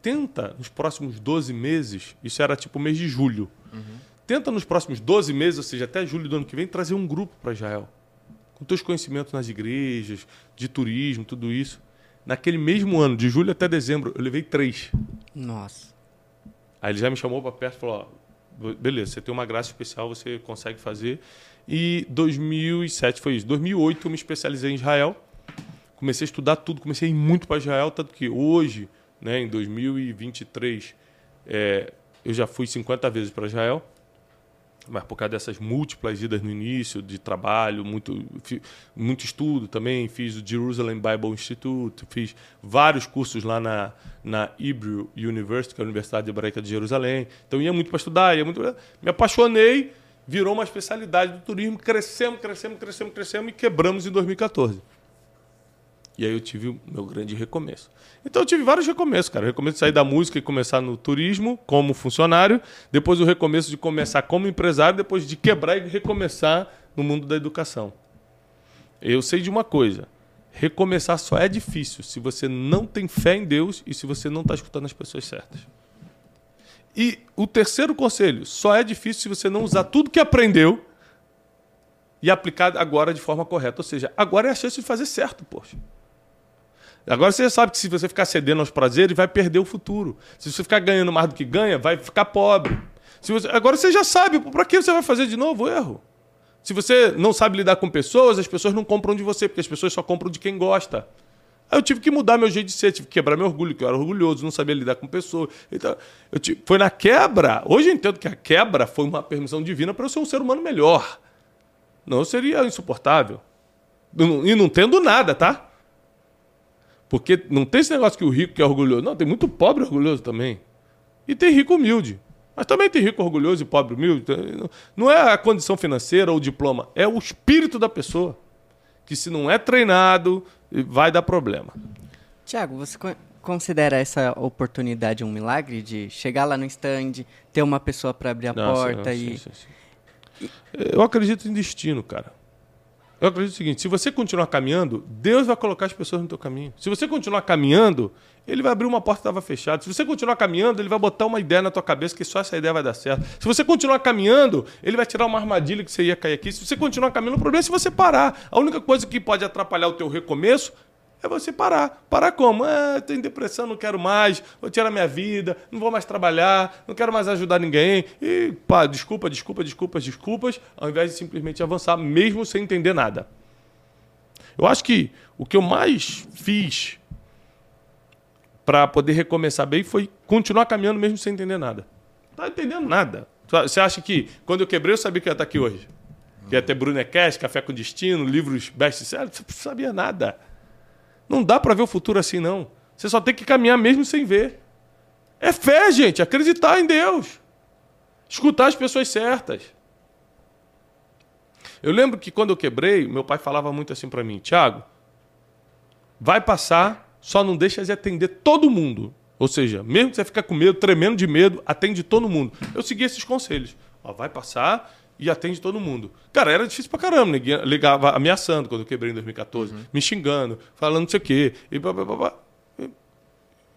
tenta nos próximos 12 meses, isso era tipo mês de julho, tenta nos próximos 12 meses, ou seja, até julho do ano que vem, trazer um grupo para Israel. Com teus conhecimentos nas igrejas, de turismo, tudo isso. Naquele mesmo ano, de julho até dezembro, eu levei três. Nossa. Aí ele já me chamou para perto e falou: ó, beleza, você tem uma graça especial, você consegue fazer. E 2007 foi isso. 2008 eu me especializei em Israel. Comecei a estudar tudo, comecei a ir muito para Israel, tanto que hoje, né, em 2023, é, eu já fui 50 vezes para Israel. Mas por causa dessas múltiplas idas no início, de trabalho, muito, muito estudo também, fiz o Jerusalem Bible Institute, fiz vários cursos lá na, na Hebrew University, que é a Universidade Hebraica de Jerusalém. Então ia muito para estudar, ia muito. Me apaixonei, virou uma especialidade do turismo, crescemos, crescemos, crescemos, crescemos e quebramos em 2014. E aí eu tive meu grande recomeço. Então eu tive vários recomeços, cara. O recomeço de sair da música e começar no turismo como funcionário, depois o recomeço de começar como empresário, depois de quebrar e recomeçar no mundo da educação. Eu sei de uma coisa: recomeçar só é difícil se você não tem fé em Deus e se você não está escutando as pessoas certas. E o terceiro conselho: só é difícil se você não usar tudo que aprendeu e aplicar agora de forma correta. Ou seja, agora é a chance de fazer certo, poxa. Agora você já sabe que se você ficar cedendo aos prazeres, vai perder o futuro. Se você ficar ganhando mais do que ganha, vai ficar pobre. Se você- Agora você já sabe, para que você vai fazer de novo o erro? Se você não sabe lidar com pessoas, as pessoas não compram de você, porque as pessoas só compram de quem gosta. Aí eu tive que mudar meu jeito de ser, tive que quebrar meu orgulho, que eu era orgulhoso, não sabia lidar com pessoas. Então, eu tive- foi na quebra. Hoje eu entendo que a quebra foi uma permissão divina para eu ser um ser humano melhor. Não, seria insuportável. E não tendo nada, tá? Porque não tem esse negócio que o rico que é orgulhoso. Não, tem muito pobre orgulhoso também. E tem rico humilde. Mas também tem rico orgulhoso e pobre humilde. Não- Não é a condição financeira ou o diploma, é o espírito da pessoa. Que se não é treinado, vai dar problema. Tiago, você co- considera essa oportunidade um milagre de chegar lá no stand, ter uma pessoa para abrir a Não, porta sim, e sim, sim. Eu acredito em destino, cara. Eu acredito no seguinte: se você continuar caminhando, Deus vai colocar as pessoas no teu caminho. Se você continuar caminhando, Ele vai abrir uma porta que estava fechada. Se você continuar caminhando, Ele vai botar uma ideia na tua cabeça que só essa ideia vai dar certo. Se você continuar caminhando, Ele vai tirar uma armadilha que você ia cair aqui. Se você continuar caminhando, o problema é se você parar. A única coisa que pode atrapalhar o teu recomeço é você parar. Parar como? É, tenho depressão, não quero mais, vou tirar minha vida, não vou mais trabalhar, não quero mais ajudar ninguém. E pá, desculpa, desculpa, desculpas, desculpas, ao invés de simplesmente avançar, mesmo sem entender nada. Eu acho que o que eu mais fiz para poder recomeçar bem foi continuar caminhando mesmo sem entender nada. Não tá entendendo nada. Você acha que quando eu quebrei eu sabia que ia estar aqui hoje? Que ia ter Brunecast, Café com Destino, livros best-sellers? Não sabia nada. Não dá para ver o futuro assim, não. Você só tem que caminhar mesmo sem ver. É fé, gente. Acreditar em Deus. Escutar as pessoas certas. Eu lembro que quando eu quebrei, meu pai falava muito assim para mim: Tiago, vai passar, só não deixa de atender todo mundo. Ou seja, mesmo que você ficar com medo, tremendo de medo, atende todo mundo. Eu segui esses conselhos. Ó, vai passar, e atende todo mundo. Cara, era difícil pra caramba. Ninguém ligava ameaçando quando eu quebrei em 2014, uhum. me xingando, falando não sei o quê. E blá, blá, blá,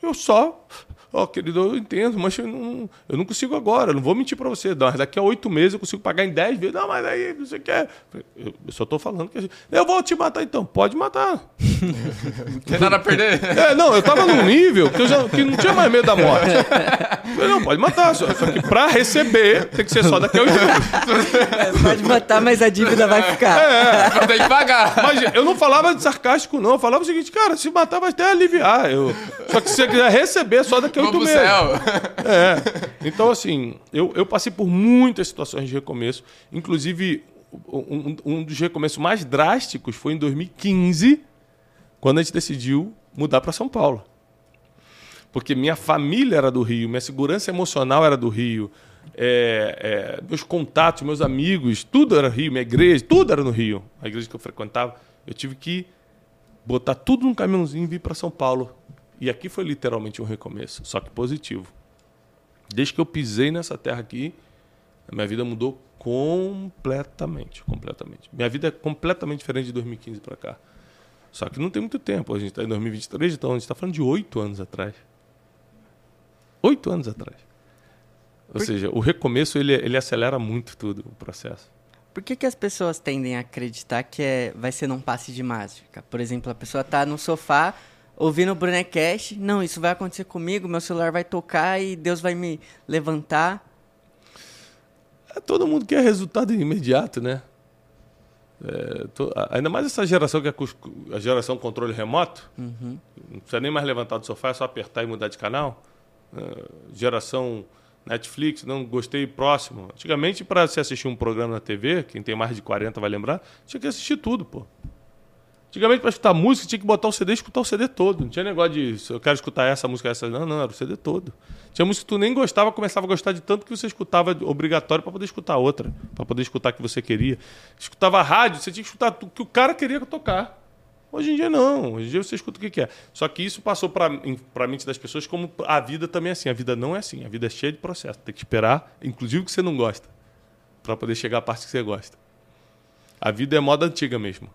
Eu só Ó, oh, querido, eu entendo, mas eu não, eu não consigo agora, não vou mentir para você. Não, daqui a oito meses eu consigo pagar em dez vezes. Não, mas aí você quer. Eu, eu só tô falando que. Eu vou te matar então. Pode matar. não <laughs> tem nada a perder. É, não, eu tava num nível que eu já que não tinha mais medo da morte. Eu, não, pode matar. Só, só que para receber tem que ser só daqui a oito meses. É, pode matar, mas a dívida vai ficar. É, tem que pagar. Mas eu não falava de sarcástico, não. Eu falava o seguinte, cara, se matar vai até aliviar. Eu, só que se você quiser receber só daqui a oito meses. Céu. É. Então, assim, eu, eu passei por muitas situações de recomeço. Inclusive, um, um dos recomeços mais drásticos foi em 2015, quando a gente decidiu mudar para São Paulo. Porque minha família era do Rio, minha segurança emocional era do Rio, é, é, meus contatos, meus amigos, tudo era Rio, minha igreja, tudo era no Rio. A igreja que eu frequentava. Eu tive que botar tudo num caminhãozinho e vir para São Paulo. E aqui foi literalmente um recomeço, só que positivo. Desde que eu pisei nessa terra aqui, a minha vida mudou completamente, completamente. Minha vida é completamente diferente de 2015 para cá. Só que não tem muito tempo. A gente está em 2023, então a gente está falando de oito anos atrás. Oito anos atrás. Ou Por... seja, o recomeço ele, ele acelera muito tudo o processo. Por que, que as pessoas tendem a acreditar que é, vai ser num passe de mágica? Por exemplo, a pessoa está no sofá, ouvindo o Brunecast, não, isso vai acontecer comigo, meu celular vai tocar e Deus vai me levantar. É, todo mundo quer resultado imediato, né? É, tô, ainda mais essa geração que é a geração controle remoto. Uhum. Não precisa nem mais levantar do sofá, é só apertar e mudar de canal. É, geração Netflix, não gostei próximo. Antigamente, para se assistir um programa na TV, quem tem mais de 40 vai lembrar, tinha que assistir tudo, pô. Antigamente, para escutar música, tinha que botar o CD e escutar o CD todo. Não tinha negócio de eu quero escutar essa música, essa. Não, não, era o CD todo. Tinha música que tu nem gostava, começava a gostar de tanto que você escutava obrigatório para poder escutar outra, para poder escutar o que você queria. Escutava rádio, você tinha que escutar o que o cara queria tocar. Hoje em dia não, hoje em dia você escuta o que quer. Só que isso passou para a mente das pessoas como a vida também é assim. A vida não é assim, a vida é cheia de processo. Tem que esperar, inclusive o que você não gosta, para poder chegar à parte que você gosta. A vida é moda antiga mesmo.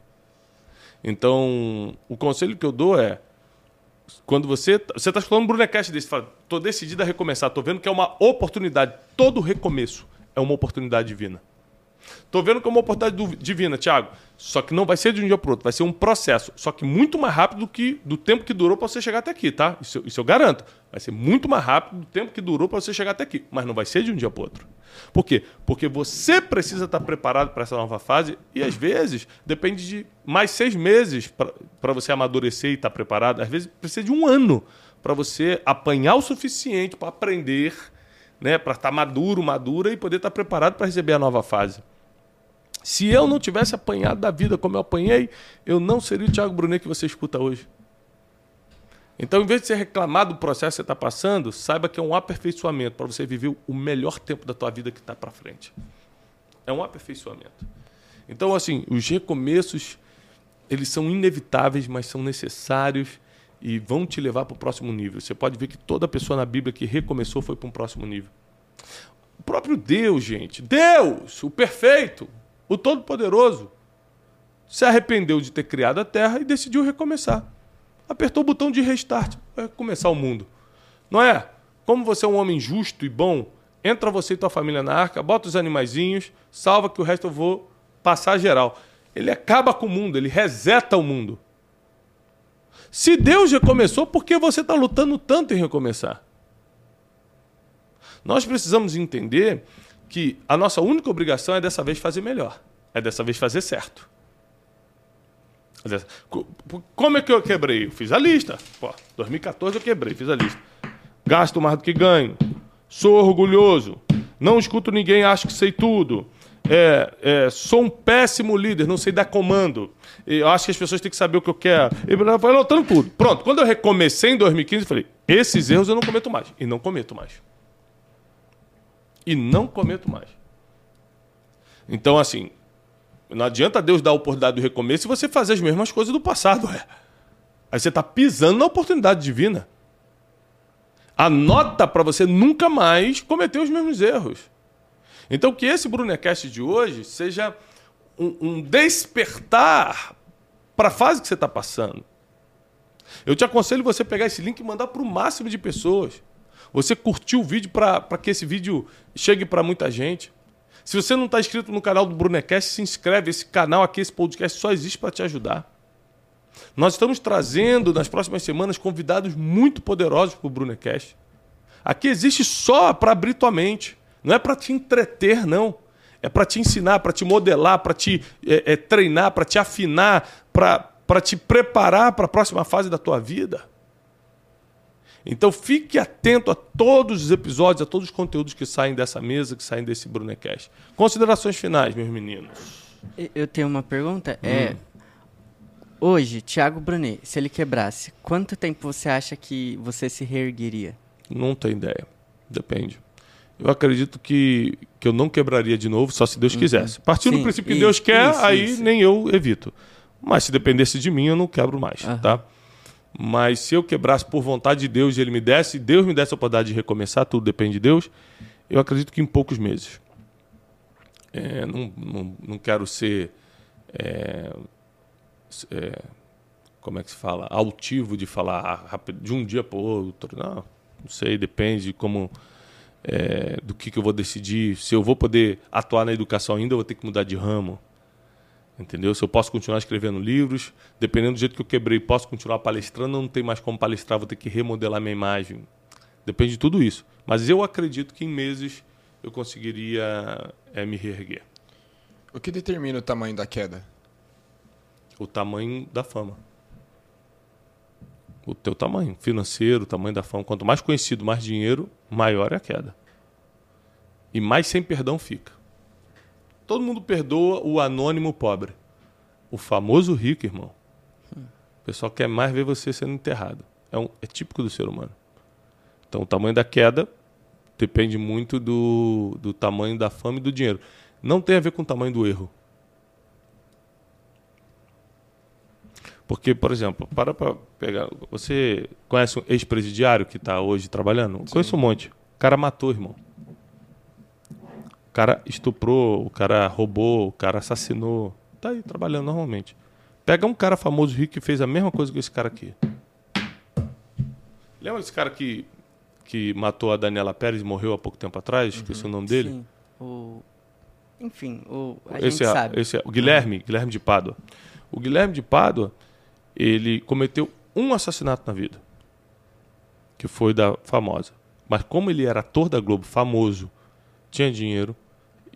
Então, o conselho que eu dou é quando você você está escutando um Brunecast desse, fala, tô decidido a recomeçar, tô vendo que é uma oportunidade, todo recomeço é uma oportunidade divina. Tô vendo que é uma oportunidade divina, Thiago. Só que não vai ser de um dia para outro, vai ser um processo. Só que muito mais rápido do que do tempo que durou para você chegar até aqui, tá? Isso, isso eu garanto. Vai ser muito mais rápido do tempo que durou para você chegar até aqui. Mas não vai ser de um dia para outro. Por quê? Porque você precisa estar preparado para essa nova fase e às vezes depende de mais seis meses para você amadurecer e estar preparado. Às vezes precisa de um ano para você apanhar o suficiente para aprender, né? Para estar maduro, madura e poder estar preparado para receber a nova fase. Se eu não tivesse apanhado da vida como eu apanhei, eu não seria o Thiago Brunet que você escuta hoje. Então, em vez de você reclamar do processo que você está passando, saiba que é um aperfeiçoamento para você viver o melhor tempo da tua vida que está para frente. É um aperfeiçoamento. Então, assim, os recomeços, eles são inevitáveis, mas são necessários e vão te levar para o próximo nível. Você pode ver que toda pessoa na Bíblia que recomeçou foi para um próximo nível. O próprio Deus, gente, Deus, o perfeito, o Todo-Poderoso se arrependeu de ter criado a Terra e decidiu recomeçar. Apertou o botão de restart para começar o mundo. Não é? Como você é um homem justo e bom, entra você e tua família na arca, bota os animaizinhos, salva que o resto eu vou passar geral. Ele acaba com o mundo, ele reseta o mundo. Se Deus recomeçou, por que você está lutando tanto em recomeçar? Nós precisamos entender que a nossa única obrigação é dessa vez fazer melhor, é dessa vez fazer certo. Como é que eu quebrei? Eu fiz a lista. Pô, 2014 eu quebrei, fiz a lista. Gasto mais do que ganho. Sou orgulhoso. Não escuto ninguém, acho que sei tudo. É, é, sou um péssimo líder, não sei dar comando. Eu acho que as pessoas têm que saber o que eu quero. E foi anotando tudo. Pronto, quando eu recomecei em 2015, eu falei: esses erros eu não cometo mais. E não cometo mais. E não cometo mais. Então, assim, não adianta Deus dar a oportunidade do recomeço e você fazer as mesmas coisas do passado. É. Aí você está pisando na oportunidade divina. Anota para você nunca mais cometer os mesmos erros. Então, que esse Brunecast de hoje seja um, um despertar para a fase que você está passando. Eu te aconselho você pegar esse link e mandar para o máximo de pessoas. Você curtir o vídeo para que esse vídeo chegue para muita gente. Se você não está inscrito no canal do Brunecast, se inscreve. Esse canal aqui, esse podcast só existe para te ajudar. Nós estamos trazendo nas próximas semanas convidados muito poderosos para o Brunecast. Aqui existe só para abrir tua mente. Não é para te entreter, não. É para te ensinar, para te modelar, para te é, é, treinar, para te afinar, para te preparar para a próxima fase da tua vida. Então fique atento a todos os episódios, a todos os conteúdos que saem dessa mesa, que saem desse Brunecast. Considerações finais, meus meninos. Eu tenho uma pergunta. É, hum. É, hoje, Thiago Brunet, se ele quebrasse, quanto tempo você acha que você se reergueria? Não tenho ideia. Depende. Eu acredito que, que eu não quebraria de novo, só se Deus uhum. quisesse. Partindo do princípio que Deus quer, isso, aí isso. nem eu evito. Mas se dependesse de mim, eu não quebro mais, uhum. tá? Mas se eu quebrasse por vontade de Deus e Ele me desse, Deus me desse a oportunidade de recomeçar, tudo depende de Deus, eu acredito que em poucos meses. É, não, não, não quero ser. É, é, como é que se fala? Altivo de falar de um dia para o outro. Não, não sei, depende de como é, do que, que eu vou decidir. Se eu vou poder atuar na educação ainda, eu vou ter que mudar de ramo. Entendeu? Se eu posso continuar escrevendo livros, dependendo do jeito que eu quebrei, posso continuar palestrando, não tem mais como palestrar, vou ter que remodelar minha imagem. Depende de tudo isso. Mas eu acredito que em meses eu conseguiria é, me reerguer. O que determina o tamanho da queda? O tamanho da fama. O teu tamanho financeiro, o tamanho da fama. Quanto mais conhecido, mais dinheiro, maior é a queda. E mais sem perdão fica. Todo mundo perdoa o anônimo pobre. O famoso rico, irmão. O pessoal quer mais ver você sendo enterrado. É, um, é típico do ser humano. Então, o tamanho da queda depende muito do, do tamanho da fama e do dinheiro. Não tem a ver com o tamanho do erro. Porque, por exemplo, para para pegar. Você conhece um ex-presidiário que está hoje trabalhando? Sim. Conheço um monte. O cara matou, irmão. O cara estuprou, o cara roubou, o cara assassinou. Tá aí trabalhando normalmente. Pega um cara famoso rico que fez a mesma coisa que esse cara aqui. Lembra desse cara que, que matou a Daniela Pérez e morreu há pouco tempo atrás? Uhum. Esqueci o nome dele. Sim. O... Enfim, o... a esse gente é, sabe. Esse é, o Guilherme, Guilherme de Pádua. O Guilherme de Pádua ele cometeu um assassinato na vida, que foi da famosa. Mas como ele era ator da Globo, famoso, tinha dinheiro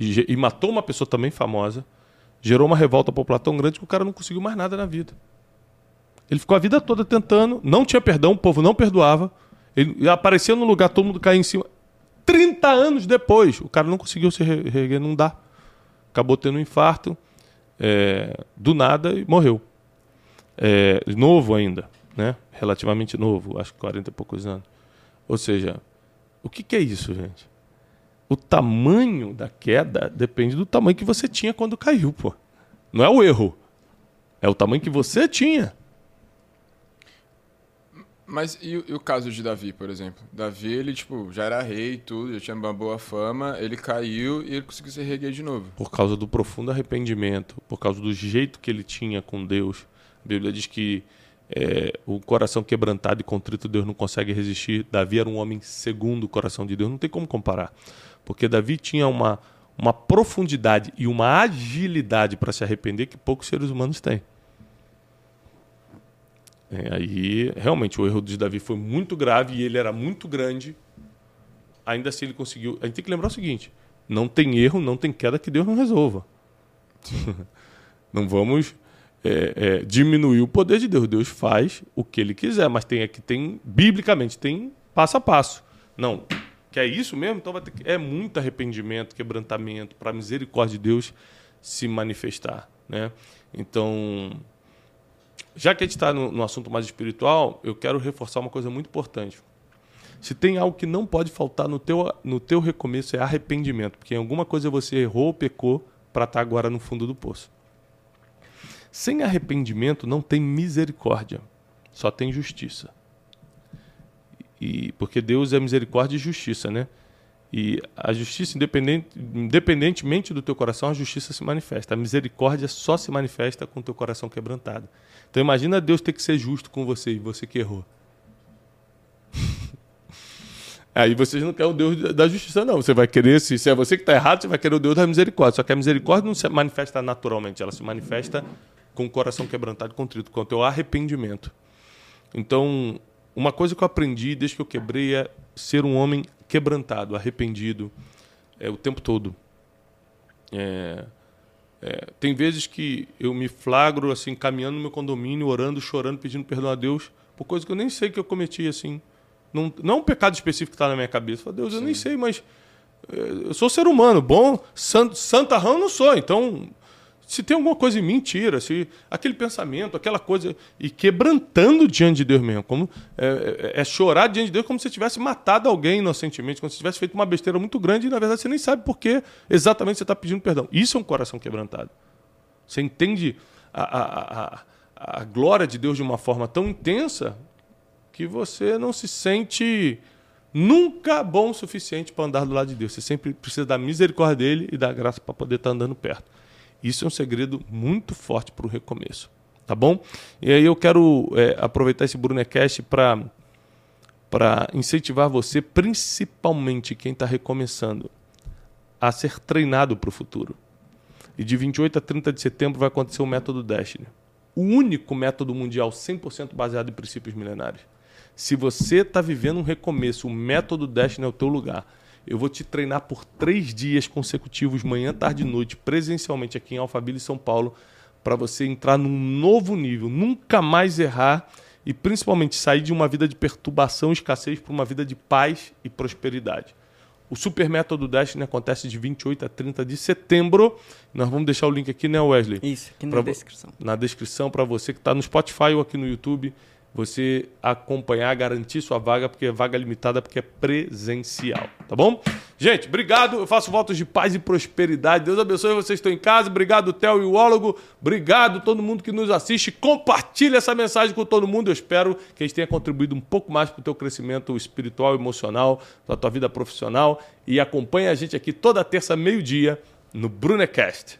e, e matou uma pessoa também famosa, gerou uma revolta popular tão grande que o cara não conseguiu mais nada na vida. Ele ficou a vida toda tentando, não tinha perdão, o povo não perdoava. Ele aparecia no lugar, todo mundo caía em cima. 30 anos depois, o cara não conseguiu se reerguer, não dá. Acabou tendo um infarto é, do nada e morreu é, novo ainda, né? relativamente novo, acho que 40 e poucos anos. Ou seja, o que, que é isso, gente? O tamanho da queda depende do tamanho que você tinha quando caiu, pô. Não é o erro. É o tamanho que você tinha. Mas e, e, o caso de Davi, por exemplo? Davi, ele, tipo, já era rei e tudo, já tinha uma boa fama, ele caiu e ele conseguiu se reerguer de novo. Por causa do profundo arrependimento, por causa do jeito que ele tinha com Deus, a Bíblia diz que é, o coração quebrantado e contrito Deus não consegue resistir. Davi era um homem segundo o coração de Deus, não tem como comparar. Porque Davi tinha uma, uma profundidade e uma agilidade para se arrepender que poucos seres humanos têm. É, aí, realmente, o erro de Davi foi muito grave e ele era muito grande. Ainda assim, ele conseguiu. A gente tem que lembrar o seguinte: não tem erro, não tem queda que Deus não resolva. <laughs> não vamos é, é, diminuir o poder de Deus. Deus faz o que ele quiser, mas tem aqui, tem, biblicamente, tem passo a passo. Não, que é isso mesmo? Então vai ter que, é muito arrependimento, quebrantamento, para a misericórdia de Deus se manifestar. Né? Então, já que a gente está no, no, assunto mais espiritual, eu quero reforçar uma coisa muito importante. Se tem algo que não pode faltar no teu, no teu recomeço é arrependimento, porque em alguma coisa você errou ou pecou para estar tá agora no fundo do poço. Sem arrependimento não tem misericórdia, só tem justiça. E porque Deus é misericórdia e justiça, né? E a justiça, independente, independentemente do teu coração, a justiça se manifesta. A misericórdia só se manifesta com o teu coração quebrantado. Então imagina Deus ter que ser justo com você e você que errou. <laughs> Aí vocês não querem o Deus da justiça, não. Você vai querer, se, se é você que está errado, você vai querer o Deus da misericórdia. Só que a misericórdia não se manifesta naturalmente, ela se manifesta com o coração quebrantado e contrito, com o teu arrependimento. Então, uma coisa que eu aprendi desde que eu quebrei é ser um homem quebrantado, arrependido, é, o tempo todo. É, é, tem vezes que eu me flagro assim, caminhando no meu condomínio, orando, chorando, pedindo perdão a Deus por coisas que eu nem sei que eu cometi assim. Não, não um pecado específico que está na minha cabeça. Falo, Deus, Sim. eu nem sei, mas é, eu sou ser humano, bom, sant, santarrão não sou, então se tem alguma coisa em mentira, se aquele pensamento, aquela coisa, e quebrantando diante de Deus mesmo, como é, é, é chorar diante de Deus como se tivesse matado alguém inocentemente, como se tivesse feito uma besteira muito grande e na verdade você nem sabe por que exatamente você está pedindo perdão. Isso é um coração quebrantado. Você entende a, a, a, a glória de Deus de uma forma tão intensa que você não se sente nunca bom o suficiente para andar do lado de Deus. Você sempre precisa da misericórdia dele e da graça para poder estar tá andando perto. Isso é um segredo muito forte para o recomeço. Tá bom? E aí eu quero é, aproveitar esse Brunecast para para incentivar você, principalmente quem está recomeçando, a ser treinado para o futuro. E de 28 a 30 de setembro vai acontecer o método Destiny. O único método mundial 100% baseado em princípios milenários. Se você está vivendo um recomeço, o método Destiny é o teu lugar. Eu vou te treinar por três dias consecutivos, manhã, tarde e noite, presencialmente aqui em Alphaville, São Paulo, para você entrar num novo nível, nunca mais errar e principalmente sair de uma vida de perturbação e escassez para uma vida de paz e prosperidade. O Super Método Destiny acontece de 28 a 30 de setembro. Nós vamos deixar o link aqui, né, Wesley? Isso, aqui na pra, descrição. Na descrição para você que está no Spotify ou aqui no YouTube você acompanhar, garantir sua vaga, porque é vaga limitada, porque é presencial, tá bom? Gente, obrigado. Eu faço votos de paz e prosperidade. Deus abençoe vocês que estão em casa. Obrigado, Theo e o Ólogo. Obrigado todo mundo que nos assiste. Compartilhe essa mensagem com todo mundo. Eu espero que a gente tenha contribuído um pouco mais para o teu crescimento espiritual, emocional, para a tua vida profissional. E acompanhe a gente aqui toda terça, meio-dia, no Brunecast.